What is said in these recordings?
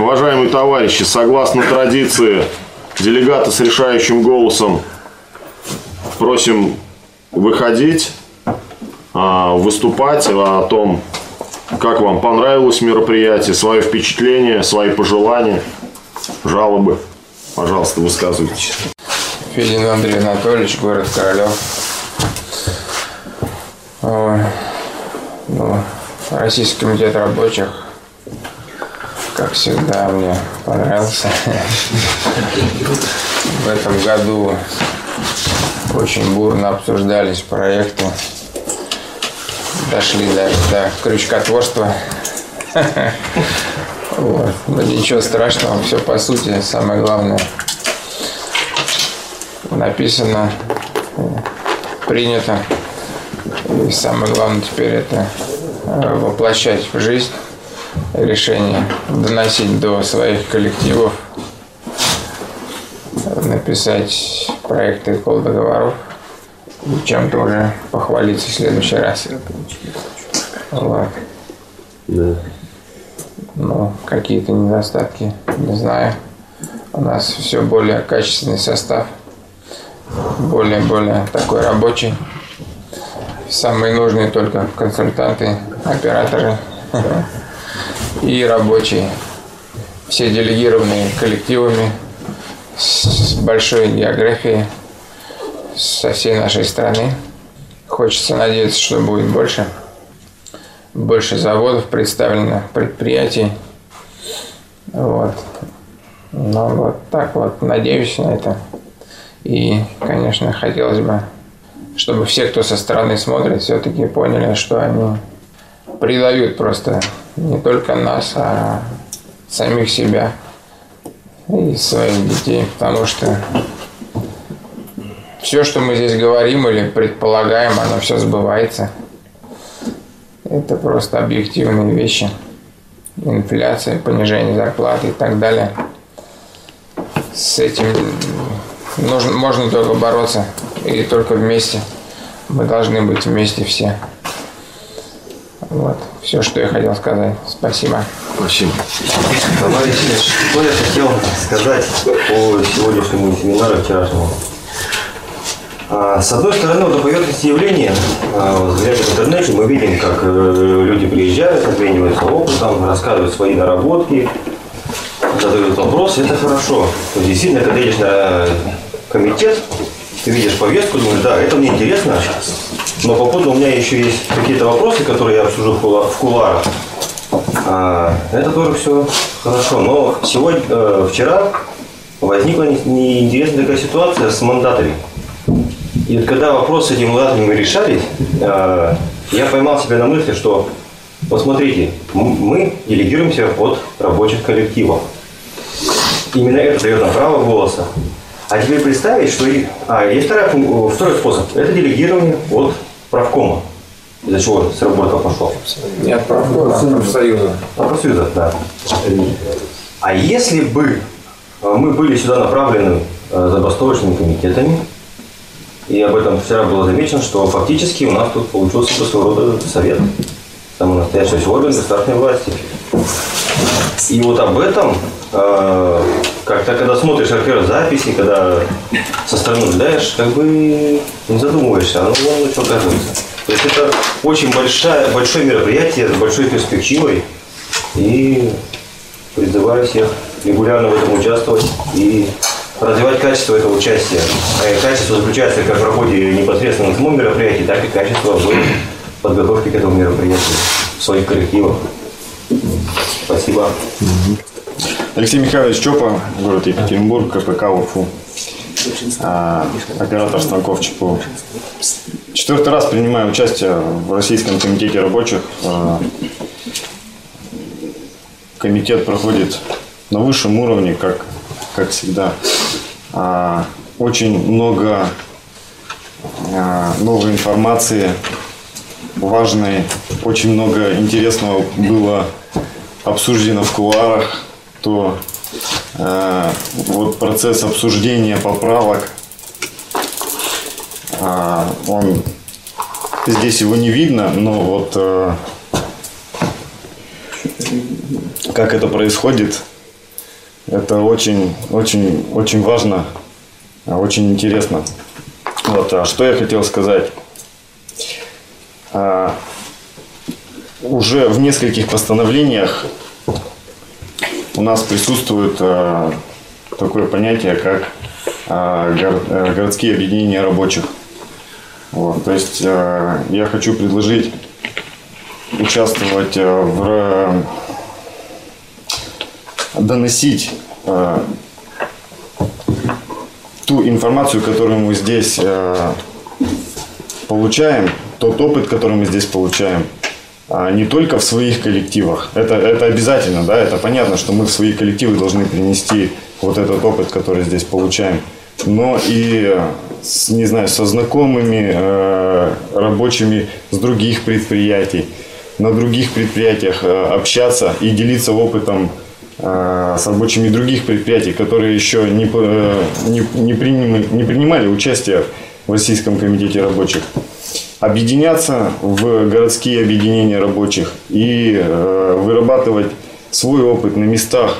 Уважаемые товарищи, согласно традиции, делегаты с решающим голосом просим выходить, а, выступать о том, как вам понравилось мероприятие, свое впечатление, свои пожелания, жалобы. Пожалуйста, высказывайтесь. Федин Андрей Анатольевич, город Королев. Ну, Российский комитет рабочих, как всегда, мне понравился. В этом году очень бурно обсуждались проекты. Дошли даже до крючкотворства. Вот. Но ничего страшного, все по сути. Самое главное написано, принято. И самое главное теперь это э, воплощать в жизнь решение, доносить до своих коллективов, написать проекты кол договоров и чем-то уже похвалиться в следующий раз. Вот. Да. Ну, какие-то недостатки, не знаю. У нас все более качественный состав, более-более такой рабочий. Самые нужные только консультанты, операторы и рабочие. Все делегированные коллективами с большой географией со всей нашей страны. Хочется надеяться, что будет больше. Больше заводов представлено, предприятий. Вот. Ну, вот так вот. Надеюсь на это. И, конечно, хотелось бы, чтобы все, кто со стороны смотрит, все-таки поняли, что они предают просто не только нас, а самих себя и своих детей. Потому что все, что мы здесь говорим или предполагаем, оно все сбывается. Это просто объективные вещи. Инфляция, понижение зарплаты и так далее. С этим нужно, можно только бороться. И только вместе. Мы должны быть вместе все. Вот. Все, что я хотел сказать. Спасибо. Спасибо. Товарищи, что я хотел сказать по сегодняшнему семинару вчерашнему. А, С одной стороны, вот на поверхности явления, а, вот глядя в интернете, мы видим, как э, люди приезжают, обмениваются опытом, рассказывают свои наработки, задают вопросы, это хорошо. То есть, действительно, когда едешь на комитет, ты видишь повестку, думаешь, да, это мне интересно, но попутно у меня еще есть какие-то вопросы, которые я обсужу в кула- в кулуарах. А, это тоже все хорошо. Но сегодня, э, вчера возникла не- неинтересная такая ситуация с мандатами. И вот когда вопросы с этими мандатами решались, э, я поймал себя на мысли, что вот смотрите, мы делегируемся от рабочих коллективов. Именно это дает нам право голоса. А теперь представить, что. А, есть второй, пункт- второй способ. Это делегирование от правкома. Из-за чего с работы пошел. Нет, правда, профсоюза. А, профсоюза, да. А если бы э, мы были сюда направлены э, забастовочными комитетами, и об этом вчера было замечено, что фактически у нас тут получился своего рода совет, самый настоящий орган государственной власти. И вот об этом, э, как-то когда смотришь архив записи, когда со стороны наблюдаешь, как бы не задумываешься, оно вон что оказывается. То есть это очень большая, большое мероприятие с большой перспективой. И призываю всех регулярно в этом участвовать и развивать качество этого участия. А качество заключается как в работе непосредственно на самом мероприятии, так и качество в подготовке к этому мероприятию в своих коллективах. Спасибо. Алексей Михайлович Чопа, город Екатеринбург, КПК УФУ. А, оператор станков ЧПУ. Четвертый раз принимаю участие в Российском комитете рабочих. А, Комитет проходит на высшем уровне, как, как всегда. А, Очень много а, новой информации, важной, очень много интересного было обсуждено в кулуарах, то э, вот процесс обсуждения поправок, а, он здесь его не видно, но вот э, как это происходит, Это очень, очень, очень важно, очень интересно. Вот, а что я хотел сказать? А, уже в нескольких постановлениях у нас присутствует а, такое понятие, как гор- э, городские объединения рабочих. Вот, то есть а, я хочу предложить участвовать а, в ра- доносить а, ту информацию, которую мы здесь а, получаем, тот опыт, который мы здесь получаем, не только в своих коллективах. Это, это обязательно, да, это понятно, что мы в свои коллективы должны принести вот этот опыт, который здесь получаем. Но и, с, не знаю, со знакомыми э, рабочими с других предприятий, на других предприятиях э, общаться и делиться опытом э, с рабочими других предприятий, которые еще не, э, не, не, принимали, не принимали участие в Российском комитете рабочих объединяться в городские объединения рабочих и э, вырабатывать свой опыт на местах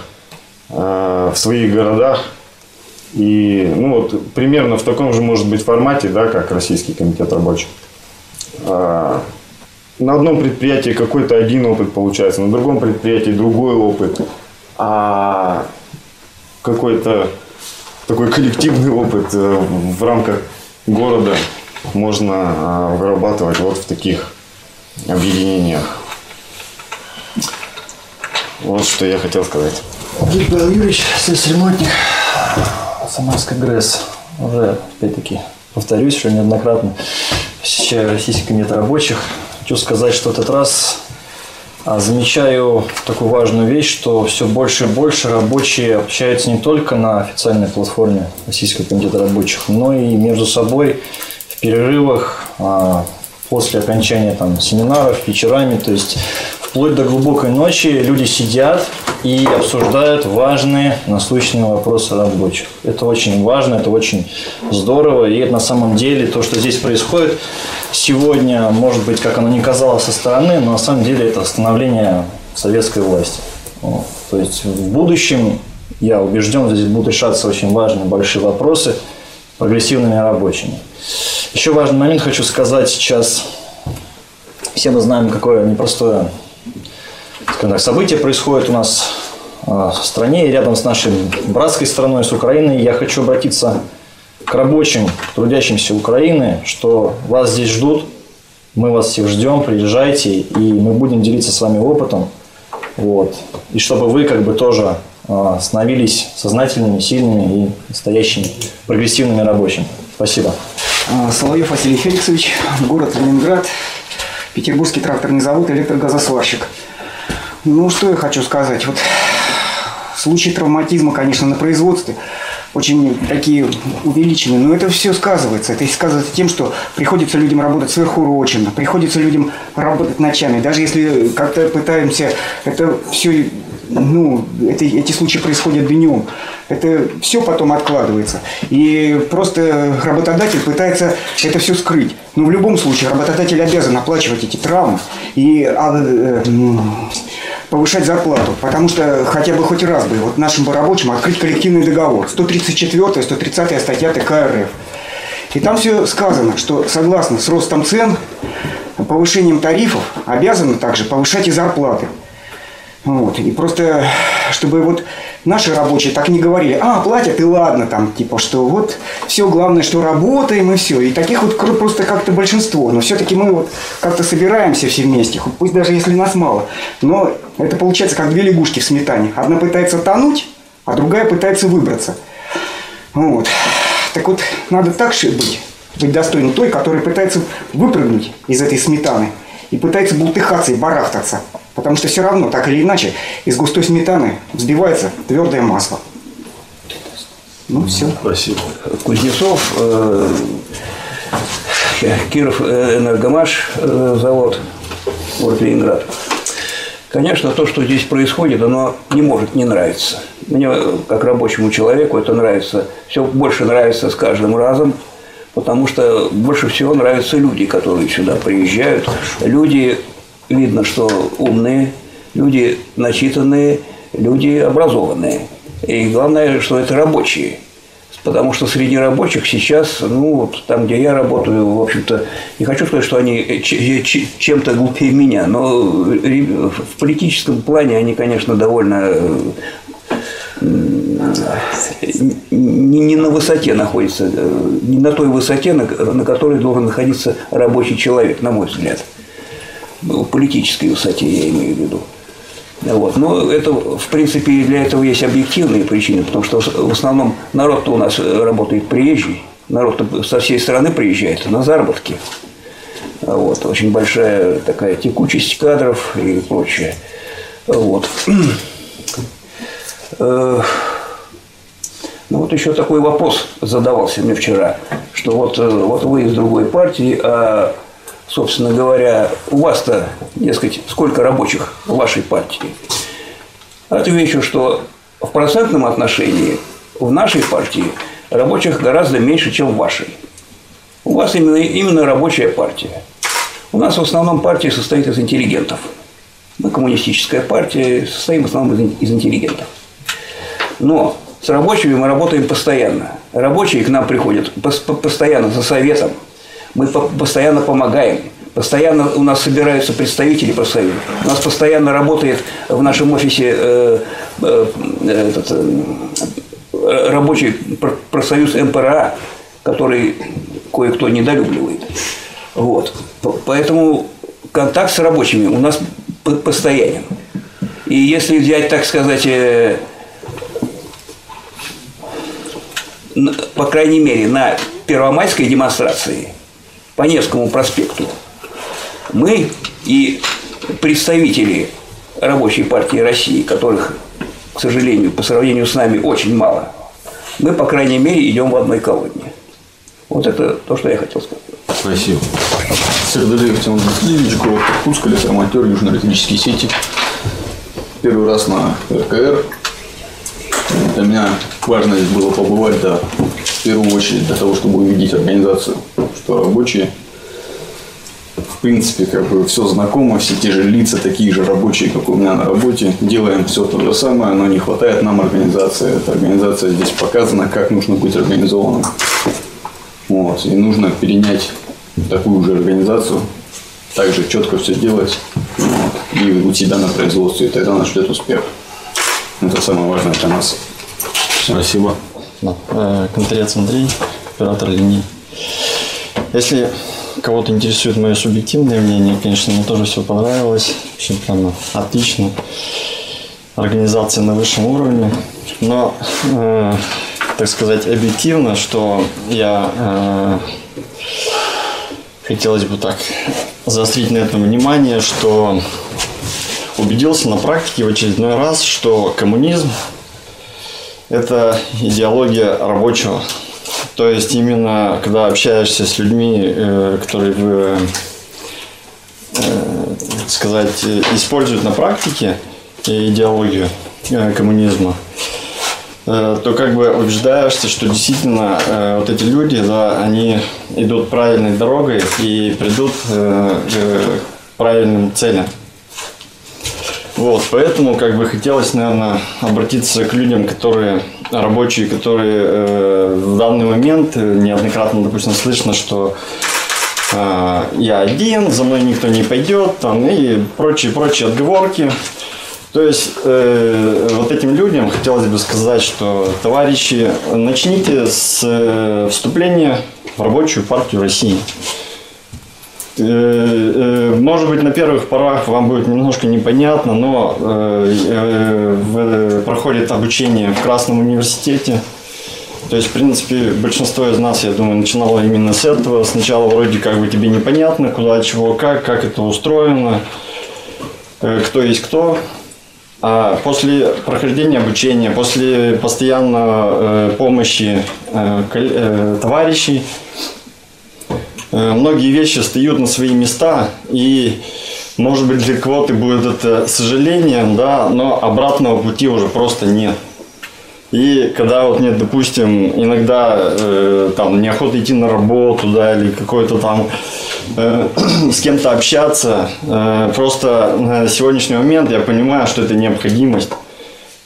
э, в своих городах. И ну вот примерно в таком же может быть формате, да, как Российский комитет рабочих. А, на одном предприятии какой-то один опыт получается, на другом предприятии другой опыт, а какой-то такой коллективный опыт э, в рамках города можно а, вырабатывать вот в таких объединениях. Вот что я хотел сказать. Павел Юрьевич, слесарь-ремонтник, Самарская ГРЭС. Уже, опять-таки, повторюсь, что неоднократно посещаю Российский комитет рабочих. Хочу сказать, что в этот раз а, замечаю такую важную вещь, что все больше и больше рабочие общаются не только на официальной платформе Российского комитета рабочих, но и между собой перерывах, а, после окончания там, семинаров, вечерами, то есть вплоть до глубокой ночи люди сидят и обсуждают важные насущные вопросы рабочих. Это очень важно, это очень здорово, и это на самом деле то, что здесь происходит сегодня, может быть, как оно не казалось со стороны, но на самом деле это становление советской власти. То есть в будущем, я убежден, здесь будут решаться очень важные большие вопросы прогрессивными рабочими. Еще важный момент хочу сказать сейчас. Все мы знаем, какое непростое скажем так, событие происходит у нас э, в стране рядом с нашей братской страной, с Украиной. Я хочу обратиться к рабочим, трудящимся Украины, что вас здесь ждут, мы вас всех ждем, приезжайте, и мы будем делиться с вами опытом. Вот. И чтобы вы как бы тоже э, становились сознательными, сильными и настоящими прогрессивными рабочими. Спасибо. А, Соловьев Василий Феликсович, город Ленинград, Петербургский тракторный завод, электрогазосварщик. Ну, что я хочу сказать. Вот случаи травматизма, конечно, на производстве очень такие увеличены, но это все сказывается. Это сказывается тем, что приходится людям работать сверхурочно, приходится людям работать ночами. Даже если как-то пытаемся это все ну, это, эти случаи происходят днем. Это все потом откладывается. И просто работодатель пытается это все скрыть. Но в любом случае работодатель обязан оплачивать эти травмы и а, э, повышать зарплату. Потому что хотя бы хоть раз бы вот нашим бы рабочим открыть коллективный договор. 134 130 статья ТК РФ. И там все сказано, что согласно с ростом цен, повышением тарифов обязаны также повышать и зарплаты. Вот. И просто, чтобы вот наши рабочие так не говорили, а, платят и ладно, там, типа, что вот все главное, что работаем и все. И таких вот просто как-то большинство. Но все-таки мы вот как-то собираемся все вместе, пусть даже если нас мало. Но это получается как две лягушки в сметане. Одна пытается тонуть, а другая пытается выбраться. Вот. Так вот, надо так же быть, быть достойным той, которая пытается выпрыгнуть из этой сметаны и пытается бултыхаться и барахтаться. Потому что все равно, так или иначе, из густой сметаны взбивается твердое масло. Ну, все. Спасибо. Кузнецов, э, Киров э, энергомаш э, завод, город Ленинград. Конечно, то, что здесь происходит, оно не может не нравиться. Мне, как рабочему человеку, это нравится. Все больше нравится с каждым разом, потому что больше всего нравятся люди, которые сюда приезжают. Люди, видно, что умные, люди начитанные, люди образованные. И главное, что это рабочие. Потому что среди рабочих сейчас, ну, вот там, где я работаю, в общем-то, не хочу сказать, что они чем-то глупее меня, но в политическом плане они, конечно, довольно не, на высоте находится, не на той высоте, на которой должен находиться рабочий человек, на мой взгляд. Ну, политической высоте я имею в виду. Вот. Но это, в принципе, для этого есть объективные причины, потому что в основном народ-то у нас работает приезжий, народ со всей страны приезжает на заработки. Вот. Очень большая такая текучесть кадров и прочее. Вот. Э, ну вот еще такой вопрос задавался мне вчера, что вот, э, вот вы из другой партии, а, собственно говоря, у вас-то, дескать, сколько рабочих в вашей партии? Отвечу, что в процентном отношении в нашей партии рабочих гораздо меньше, чем в вашей. У вас именно, именно рабочая партия. У нас в основном партия состоит из интеллигентов. Мы коммунистическая партия, состоим в основном из, интеллигентов. Но с рабочими мы работаем постоянно. Рабочие к нам приходят постоянно за советом. Мы постоянно помогаем. Постоянно у нас собираются представители профсоюза. У нас постоянно работает в нашем офисе э, э, этот, э, рабочий профсоюз МПРА, который кое-кто недолюбливает. Вот. Поэтому контакт с рабочими у нас постоянен. И если взять, так сказать, э, по крайней мере, на первомайской демонстрации по Невскому проспекту мы и представители Рабочей партии России, которых, к сожалению, по сравнению с нами очень мало, мы, по крайней мере, идем в одной колонне. Вот это то, что я хотел сказать. Спасибо. Сердолеев Тимон Васильевич, город Иркутск, электромонтер южно-электрические сети. Первый раз на РКР. Для меня важно здесь было побывать, да, в первую очередь для того, чтобы увидеть организацию, что рабочие, в принципе, как бы все знакомо, все те же лица, такие же рабочие, как у меня на работе, делаем все то же самое, но не хватает нам организации. Эта организация здесь показана, как нужно быть организованным. Вот. И нужно перенять такую же организацию, также четко все делать вот, и у себя на производстве, и тогда нас ждет успех. Это самое важное для нас. Спасибо. Да. Э, Контрец Андрей, оператор линии. Если кого-то интересует мое субъективное мнение, конечно, мне тоже все понравилось. Все прямо отлично. Организация на высшем уровне. Но, э, так сказать, объективно, что я э, хотелось бы так заострить на этом внимание, что убедился на практике в очередной раз, что коммунизм это идеология рабочего. То есть именно когда общаешься с людьми, э, которые вы, э, сказать, используют на практике идеологию э, коммунизма, то как бы убеждаешься, что действительно вот эти люди, да, они идут правильной дорогой и придут к правильным целям. Вот, поэтому как бы хотелось, наверное, обратиться к людям, которые рабочие, которые э, в данный момент э, неоднократно, допустим, слышно, что э, я один, за мной никто не пойдет, там и прочие-прочие отговорки. То есть э, вот этим людям хотелось бы сказать, что товарищи, начните с э, вступления в рабочую партию России. Э, э, может быть, на первых порах вам будет немножко непонятно, но э, проходит обучение в Красном университете. То есть, в принципе, большинство из нас, я думаю, начинало именно с этого. Сначала вроде как бы тебе непонятно, куда, чего, как, как это устроено, кто есть кто. А после прохождения обучения, после постоянной помощи товарищей, многие вещи встают на свои места, и, может быть, для кого-то будет это сожалением, да, но обратного пути уже просто нет. И когда вот нет, допустим, иногда э, там неохота идти на работу, да, или какой-то там э, с кем-то общаться, э, просто на сегодняшний момент я понимаю, что это необходимость.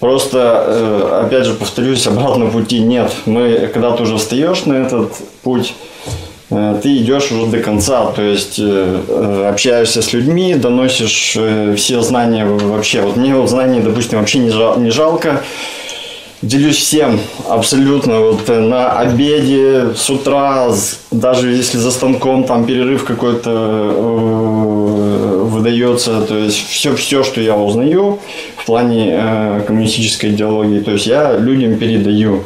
Просто, э, опять же, повторюсь, обратного пути нет. Мы, когда ты уже встаешь на этот путь, э, ты идешь уже до конца, то есть э, э, общаешься с людьми, доносишь э, все знания вообще. Вот мне вот знаний, допустим, вообще не, жал- не жалко. Делюсь всем абсолютно. Вот э, на обеде, с утра, даже если за станком там перерыв какой-то э, выдается, то есть все, все, что я узнаю в плане э, коммунистической идеологии, то есть я людям передаю.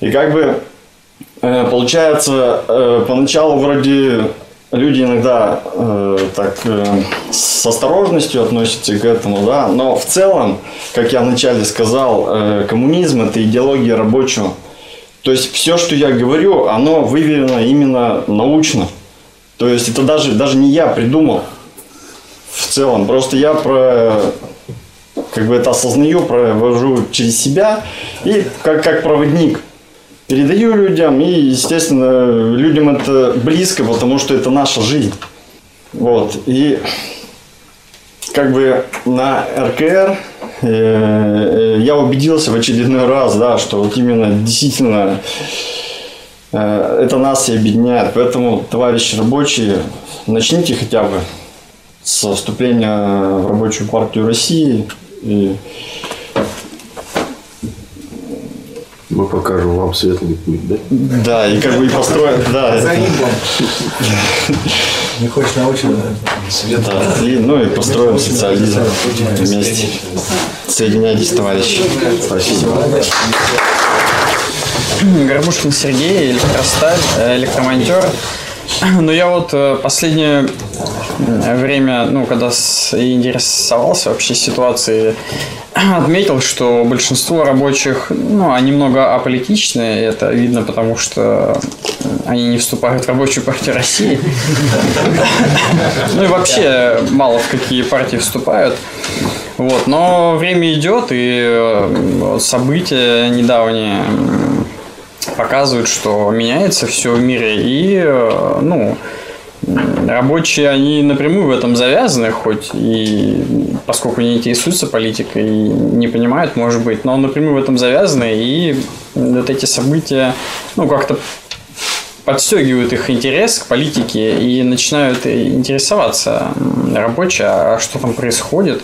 И как бы Э, Получается, э, поначалу вроде люди иногда э, так э, с осторожностью относятся к этому, да, но в целом, как я вначале сказал, э, коммунизм это идеология рабочего. То есть все, что я говорю, оно выверено именно научно. То есть это даже, даже не я придумал в целом. Просто я про как бы это осознаю, провожу через себя и как, как проводник передаю людям, и, естественно, людям это близко, потому что это наша жизнь. Вот. И как бы на РКР э, э, я убедился в очередной раз, да, что вот именно действительно э, это нас и объединяет. Поэтому, товарищи рабочие, начните хотя бы со вступления в рабочую партию России и Мы покажем вам светлый путь, да? да, и как бы и построим, да, это- Не хочешь научиться? Да, и, ну и построим социализм вместе. Соединяйтесь, товарищи. Спасибо. Горбушкин Сергей, электросталь, э, электромонтер. Но я вот э, последнее э, время, ну, когда интересовался вообще ситуацией, отметил, что большинство рабочих, ну, они немного аполитичные, это видно, потому что они не вступают в рабочую партию России. Ну и вообще мало в какие партии вступают. Вот, но время идет, и э, события недавние показывают, что меняется все в мире, и, э, ну, рабочие, они напрямую в этом завязаны, хоть и поскольку не интересуются политикой не понимают, может быть, но напрямую в этом завязаны, и вот эти события, ну, как-то подстегивают их интерес к политике и начинают интересоваться рабочие, а что там происходит,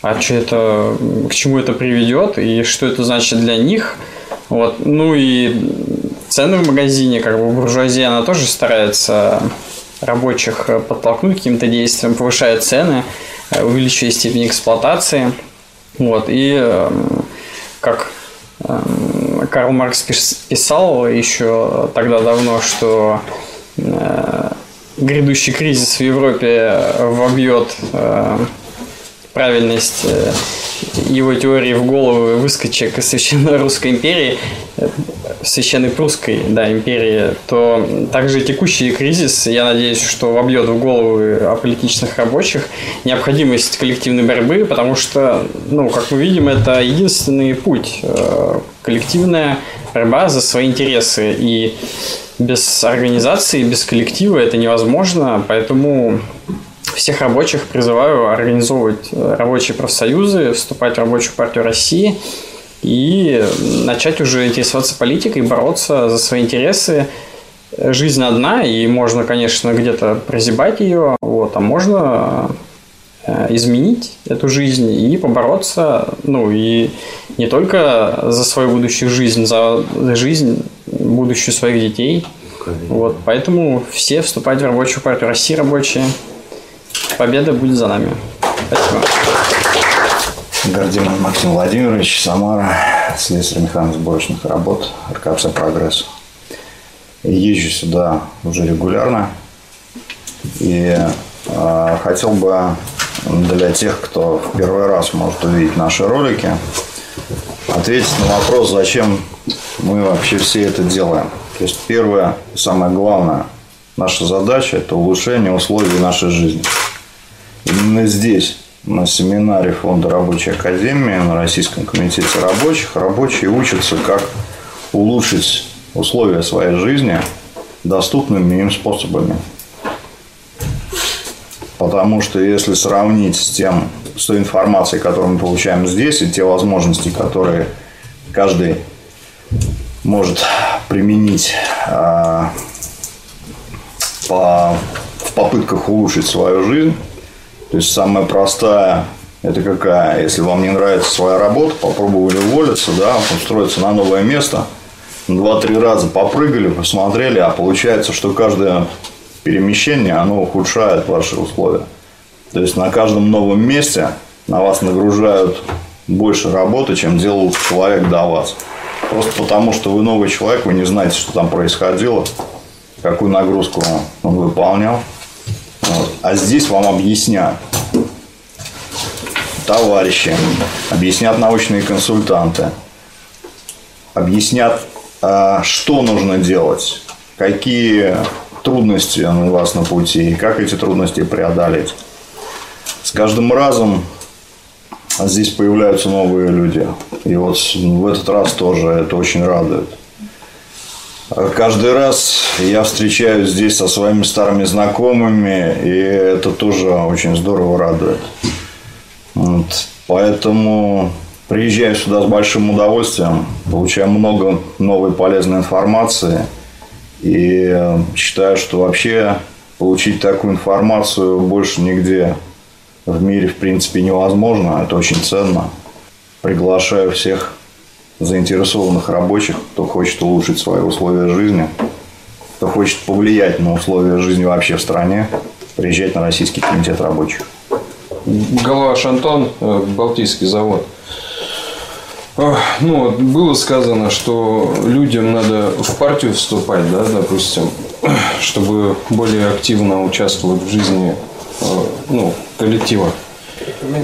а что это, к чему это приведет и что это значит для них. Вот. Ну и цены в магазине, как бы буржуазия, она тоже старается рабочих э, подтолкнуть каким-то действиям, повышает цены, э, увеличивая степень эксплуатации. Вот. И эм, как эм, Карл Маркс пис- писал еще тогда давно, что э, грядущий кризис в Европе вобьет правильность э, его теории в голову выскочек из Священной Русской империи, э, Священной Прусской да, империи, то также текущий кризис, я надеюсь, что вобьет в головы аполитичных рабочих необходимость коллективной борьбы, потому что, ну, как мы видим, это единственный путь. э, Коллективная борьба за свои интересы. И без организации, без коллектива это невозможно, поэтому всех рабочих призываю организовывать э, рабочие профсоюзы, вступать в рабочую партию России и начать уже интересоваться политикой, бороться за свои интересы. Жизнь одна, и можно, конечно, где-то прозябать ее, вот, а можно э, изменить эту жизнь и побороться, ну и не только за свою будущую жизнь, за жизнь будущую своих детей. Вот, поэтому все вступать в рабочую партию России рабочие. Победа будет за нами. Спасибо. Гордимов Максим Владимирович, Самара, слесарь механосборочных работ, РКПС «Прогресс». Езжу сюда уже регулярно и э, хотел бы для тех, кто в первый раз может увидеть наши ролики, ответить на вопрос, зачем мы вообще все это делаем. То есть первое и самое главное, наша задача – это улучшение условий нашей жизни. Именно здесь, на семинаре Фонда Рабочей Академии, на Российском комитете рабочих, рабочие учатся, как улучшить условия своей жизни доступными им способами. Потому что если сравнить с тем, с той информацией, которую мы получаем здесь, и те возможности, которые каждый может применить а, по, в попытках улучшить свою жизнь. То есть самая простая это какая? Если вам не нравится своя работа, попробовали уволиться, да, устроиться на новое место, два-три раза попрыгали, посмотрели, а получается, что каждое перемещение, оно ухудшает ваши условия. То есть на каждом новом месте на вас нагружают больше работы, чем делал человек до вас. Просто потому, что вы новый человек, вы не знаете, что там происходило, какую нагрузку он выполнял. А здесь вам объясняют товарищи, объяснят научные консультанты, объяснят, а, что нужно делать, какие трудности у вас на пути как эти трудности преодолеть. С каждым разом здесь появляются новые люди. И вот в этот раз тоже это очень радует. Каждый раз я встречаюсь здесь со своими старыми знакомыми, и это тоже очень здорово радует. Вот. Поэтому приезжаю сюда с большим удовольствием, получаю много новой полезной информации. И считаю, что вообще получить такую информацию больше нигде в мире, в принципе, невозможно. Это очень ценно. Приглашаю всех заинтересованных рабочих, кто хочет улучшить свои условия жизни, кто хочет повлиять на условия жизни вообще в стране, приезжать на Российский комитет рабочих. Голова Антон, э, Балтийский завод. Ну, было сказано, что людям надо в партию вступать, да, допустим, чтобы более активно участвовать в жизни э, ну, коллектива.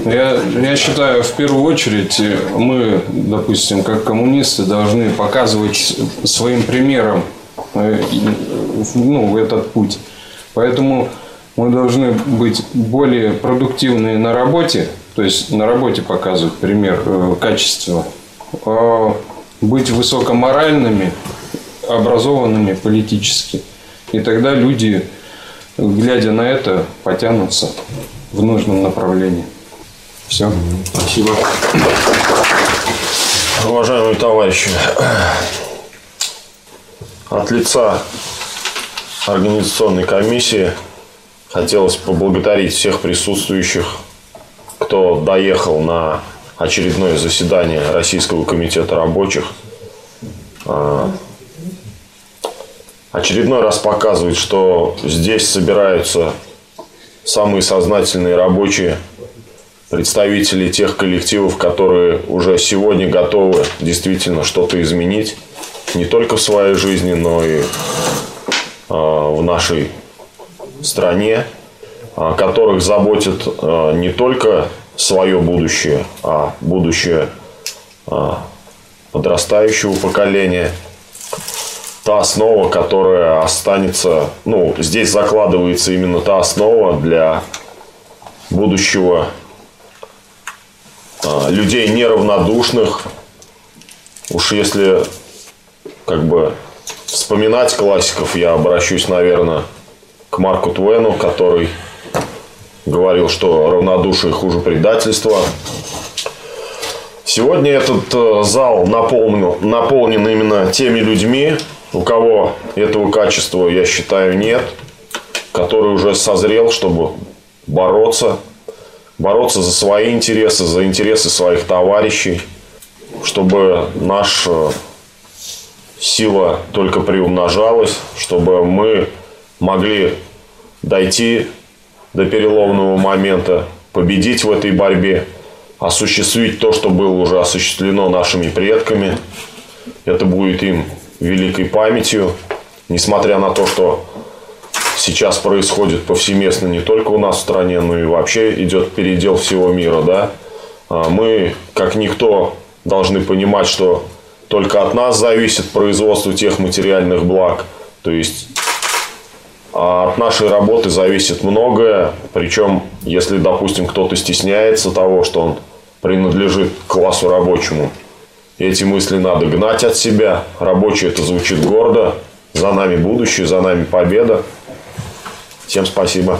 Я, я считаю, в первую очередь мы, допустим, как коммунисты, должны показывать своим примером э, ну, этот путь. Поэтому мы должны быть более продуктивны на работе, то есть на работе показывать пример э, качества, э, быть высокоморальными, образованными политически. И тогда люди, глядя на это, потянутся в нужном направлении. Все. Спасибо. Уважаемые товарищи, от лица организационной комиссии Хотелось поблагодарить всех присутствующих, кто доехал на очередное заседание Российского комитета рабочих. А, очередной раз показывает, что здесь собираются самые сознательные рабочие, представители тех коллективов, которые уже сегодня готовы действительно что-то изменить не только в своей жизни, но и а, в нашей стране, а, которых заботит а, не только свое будущее, а будущее подрастающего поколения. Та основа, которая останется, ну, здесь закладывается именно та основа для будущего людей неравнодушных. Уж если как бы вспоминать классиков, я обращусь, наверное, к Марку Твену, который говорил, что равнодушие хуже предательства. Сегодня этот э, зал наполнен, наполнен именно теми людьми, у кого этого качества, я считаю, нет, который уже созрел, чтобы бороться, бороться за свои интересы, за интересы своих товарищей, чтобы наша сила только приумножалась, чтобы мы могли дойти до переломного момента, победить в этой борьбе, осуществить то, что было уже осуществлено нашими предками. Это будет им великой памятью, несмотря на то, что сейчас происходит повсеместно не только у нас в стране, но и вообще идет передел всего мира, да. А мы, как никто, должны понимать, что только от нас зависит производство тех материальных благ. То есть а от нашей работы зависит многое. Причем, если, допустим, кто-то стесняется того, что он принадлежит классу рабочему, эти мысли надо гнать от себя. Рабочий это звучит гордо. За нами будущее, за нами победа. Всем спасибо.